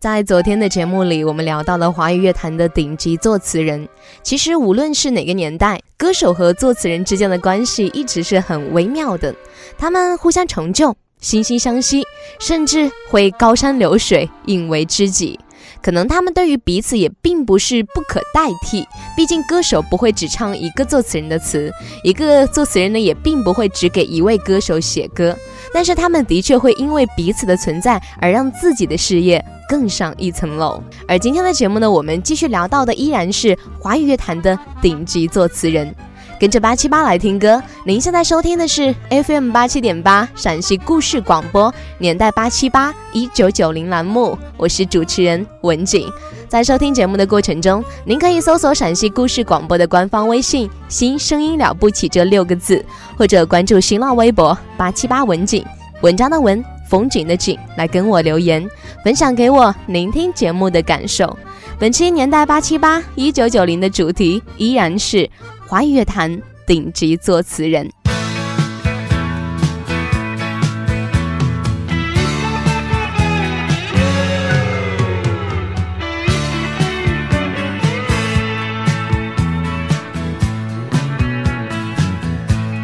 在昨天的节目里，我们聊到了华语乐坛的顶级作词人。其实，无论是哪个年代，歌手和作词人之间的关系一直是很微妙的。他们互相成就，惺惺相惜，甚至会高山流水，引为知己。可能他们对于彼此也并不是不可代替，毕竟歌手不会只唱一个作词人的词，一个作词人呢也并不会只给一位歌手写歌。但是他们的确会因为彼此的存在而让自己的事业更上一层楼。而今天的节目呢，我们继续聊到的依然是华语乐坛的顶级作词人。跟着八七八来听歌，您现在收听的是 FM 八七点八陕西故事广播年代八七八一九九零栏目，我是主持人文景。在收听节目的过程中，您可以搜索陕西故事广播的官方微信“新声音了不起”这六个字，或者关注新浪微博八七八文景文章的文风景的景来跟我留言，分享给我聆听节目的感受。本期年代八七八一九九零的主题依然是。华语乐坛顶级作词人。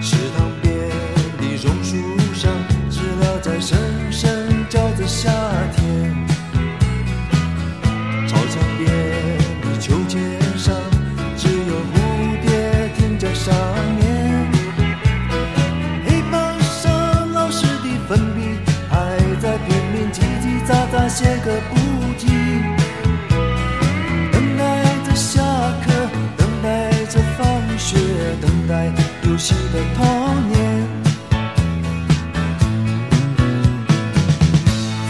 池塘边的榕树上知了在声声叫着夏天。的童年。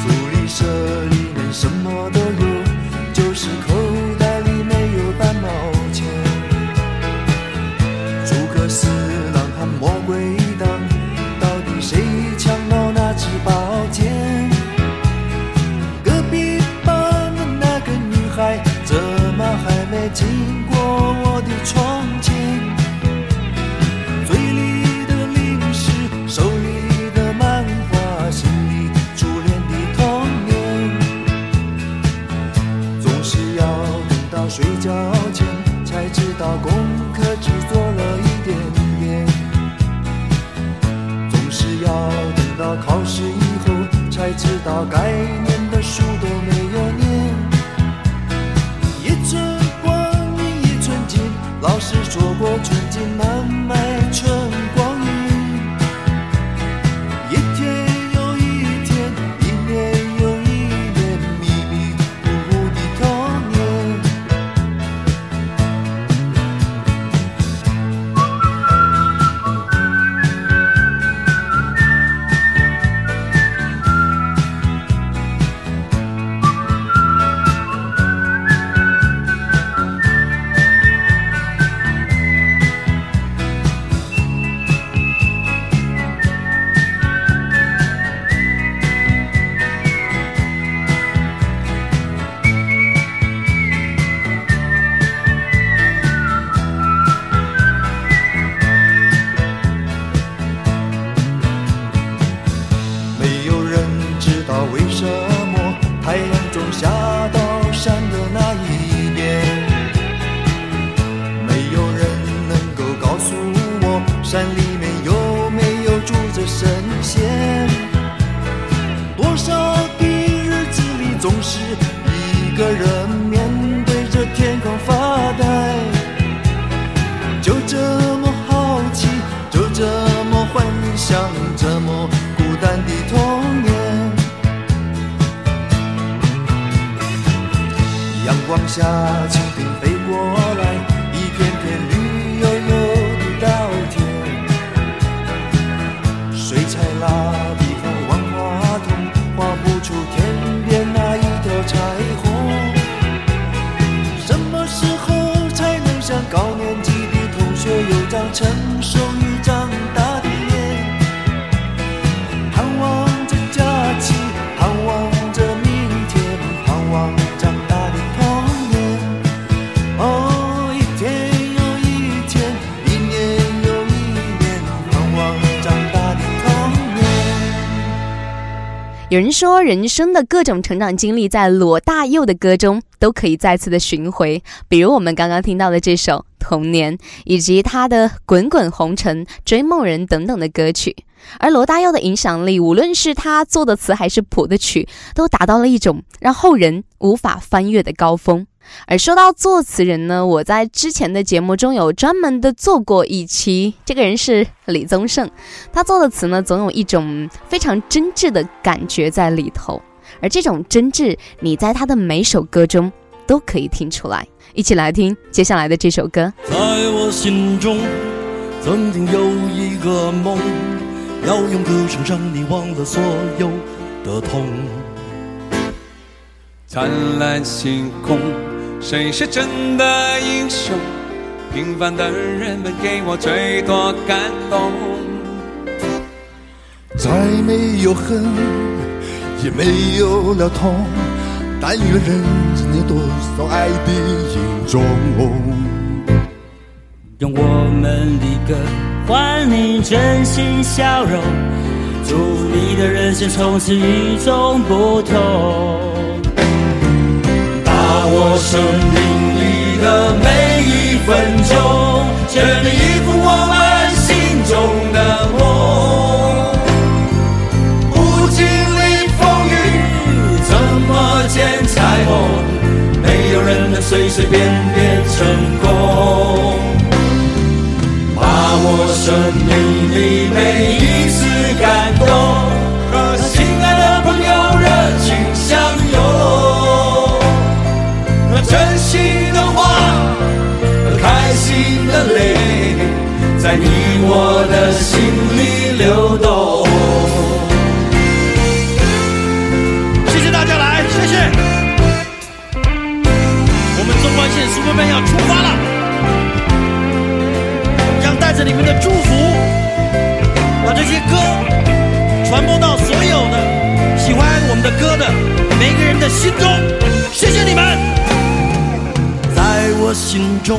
福利社里面什么都有，就是口袋里没有半毛钱。诸葛四郎和魔鬼党，到底谁抢到那支宝剑？隔壁班的那个女孩，怎么还没进？人说，人生的各种成长经历，在罗大佑的歌中都可以再次的寻回。比如我们刚刚听到的这首《童年》，以及他的《滚滚红尘》《追梦人》等等的歌曲。而罗大佑的影响力，无论是他做的词还是谱的曲，都达到了一种让后人无法翻越的高峰。而说到作词人呢，我在之前的节目中有专门的做过一期，这个人是李宗盛，他做的词呢，总有一种非常真挚的感觉在里头，而这种真挚，你在他的每首歌中都可以听出来。一起来听接下来的这首歌。在我心中，曾经有一个梦，要用歌声让你忘了所有的痛。灿烂星空。谁是真的英雄？平凡的人们给我最多感动。再没有恨，也没有了痛，但愿人间有多少爱的影踪。用我们的歌换你真心笑容，祝你的人生从此与众不同。我生命里的每一分钟，全力以赴我们心中的梦。不经历风雨，怎么见彩虹？没有人能随随便便成功。把握生命里每一次感动，心的泪，在你我的心里流动。谢谢大家来，谢谢。我们中关线 Superman 要出发了，将带着你们的祝福，把这些歌传播到所有的喜欢我们的歌的每个人的心中。谢谢你们。在我心中，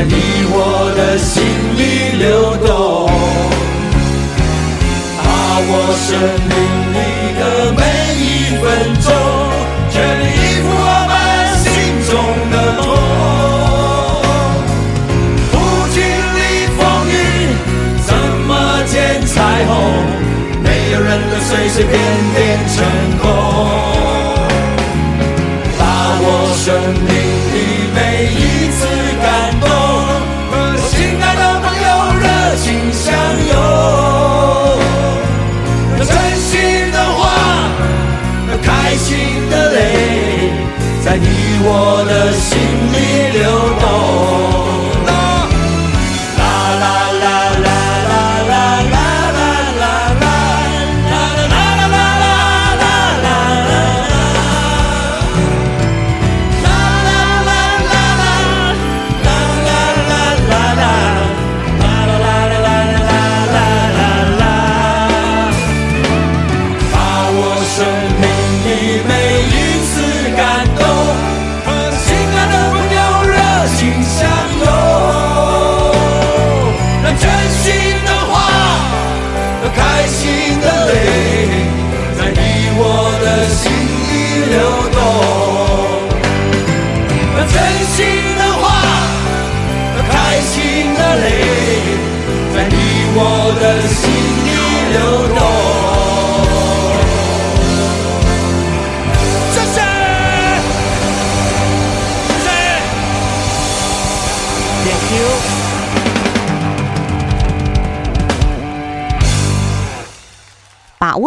在你我的心里流动，把握生命里的每一分钟，全力以赴我们心中的梦。不经历风雨，怎么见彩虹？没有人能随随便便成功。把握生命在你我的心。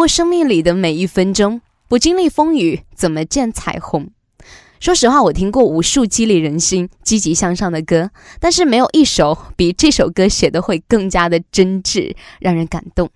生命里的每一分钟，不经历风雨，怎么见彩虹？说实话，我听过无数激励人心、积极向上的歌，但是没有一首比这首歌写的会更加的真挚，让人感动。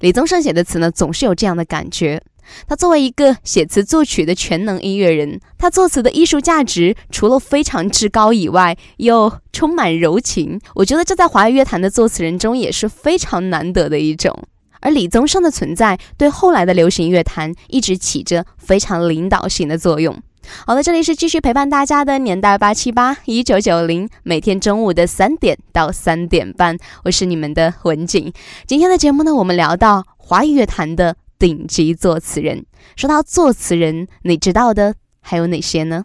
李宗盛写的词呢，总是有这样的感觉。他作为一个写词作曲的全能音乐人，他作词的艺术价值除了非常之高以外，又充满柔情。我觉得这在华语乐坛的作词人中也是非常难得的一种。而李宗盛的存在，对后来的流行乐坛一直起着非常领导性的作用。好了，这里是继续陪伴大家的年代八七八一九九零，每天中午的三点到三点半，我是你们的文景。今天的节目呢，我们聊到华语乐坛的顶级作词人。说到作词人，你知道的还有哪些呢？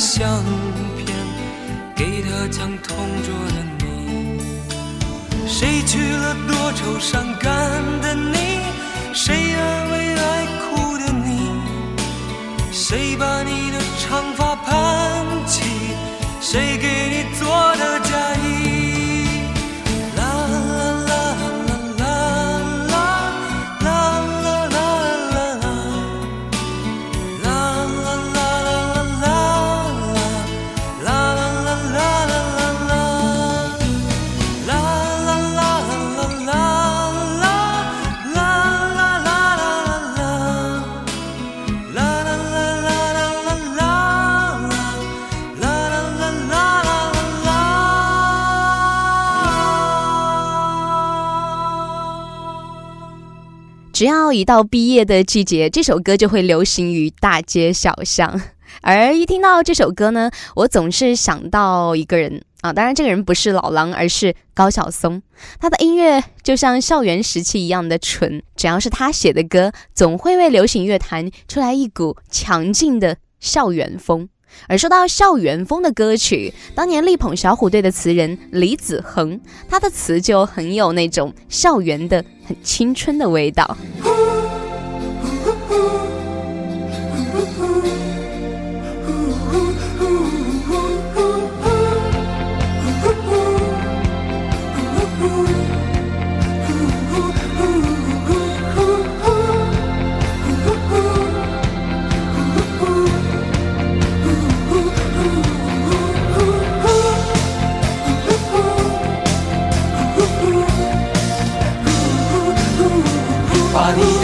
相片，给他讲同桌的你。谁娶了多愁善感的你？谁安慰爱哭的你？谁把你的长发只要一到毕业的季节，这首歌就会流行于大街小巷。而一听到这首歌呢，我总是想到一个人啊，当然这个人不是老狼，而是高晓松。他的音乐就像校园时期一样的纯，只要是他写的歌，总会为流行乐坛出来一股强劲的校园风。而说到校园风的歌曲，当年力捧小虎队的词人李子恒，他的词就很有那种校园的很青春的味道。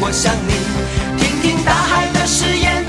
我想你。听听大海的誓言，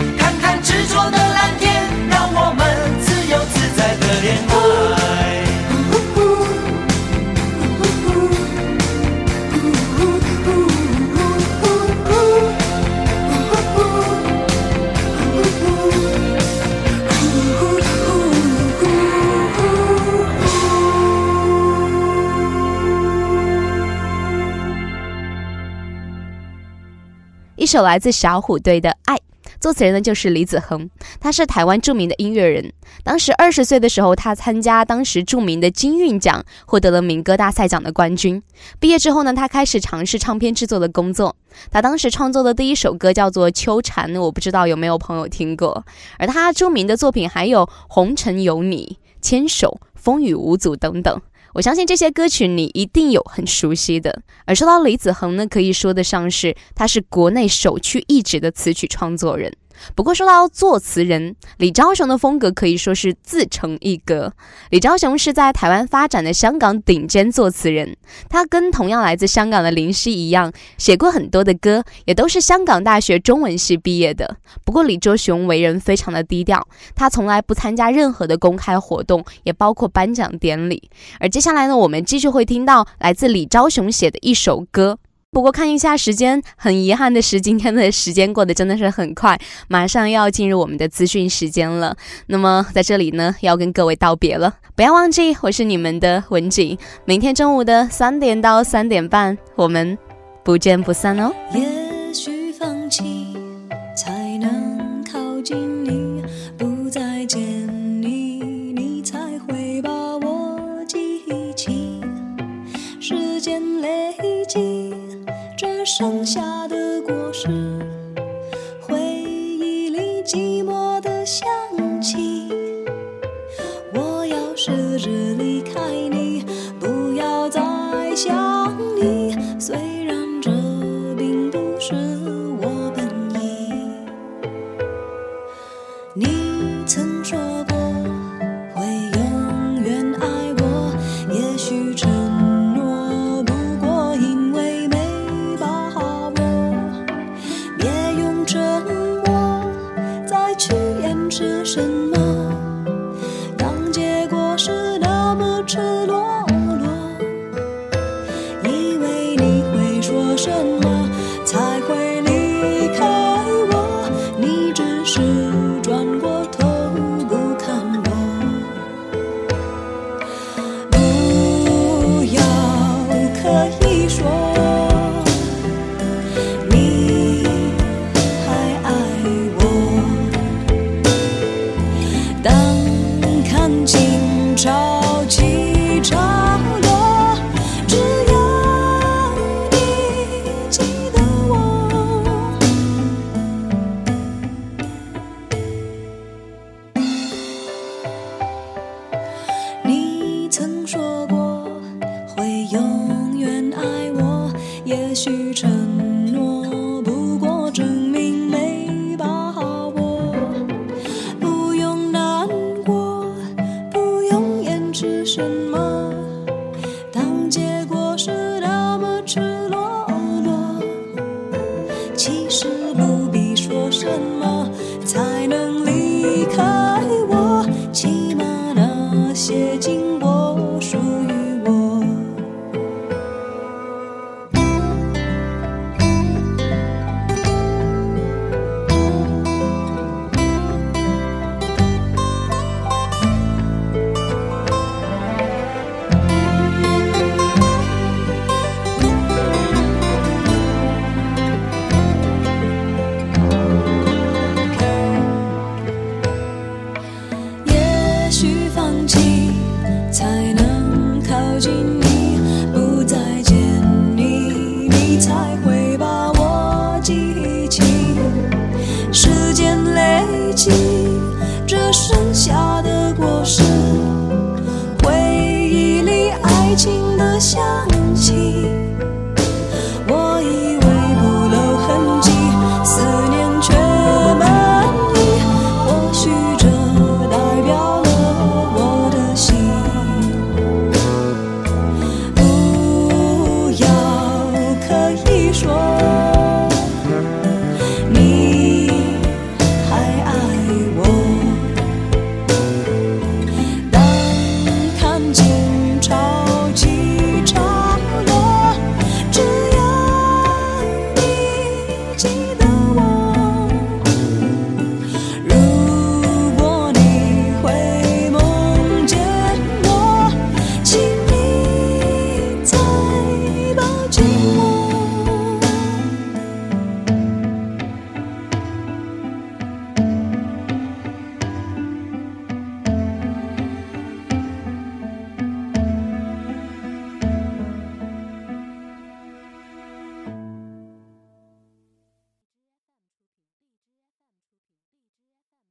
一首来自小虎队的《爱》，作词人呢就是李子恒，他是台湾著名的音乐人。当时二十岁的时候，他参加当时著名的金韵奖，获得了民歌大赛奖的冠军。毕业之后呢，他开始尝试唱片制作的工作。他当时创作的第一首歌叫做《秋蝉》，我不知道有没有朋友听过。而他著名的作品还有《红尘有你》、《牵手》、《风雨无阻》等等。我相信这些歌曲你一定有很熟悉的。而说到李子恒呢，可以说得上是他是国内首屈一指的词曲创作人。不过说到作词人李昭雄的风格，可以说是自成一格。李昭雄是在台湾发展的香港顶尖作词人，他跟同样来自香港的林夕一样，写过很多的歌，也都是香港大学中文系毕业的。不过李昭雄为人非常的低调，他从来不参加任何的公开活动，也包括颁奖典礼。而接下来呢，我们继续会听到来自李昭雄写的一首歌。不过看一下时间，很遗憾的是，今天的时间过得真的是很快，马上要进入我们的资讯时间了。那么在这里呢，要跟各位道别了，不要忘记我是你们的文景，明天中午的三点到三点半，我们不见不散哦。也许放弃才能剩下的果实，回忆里寂寞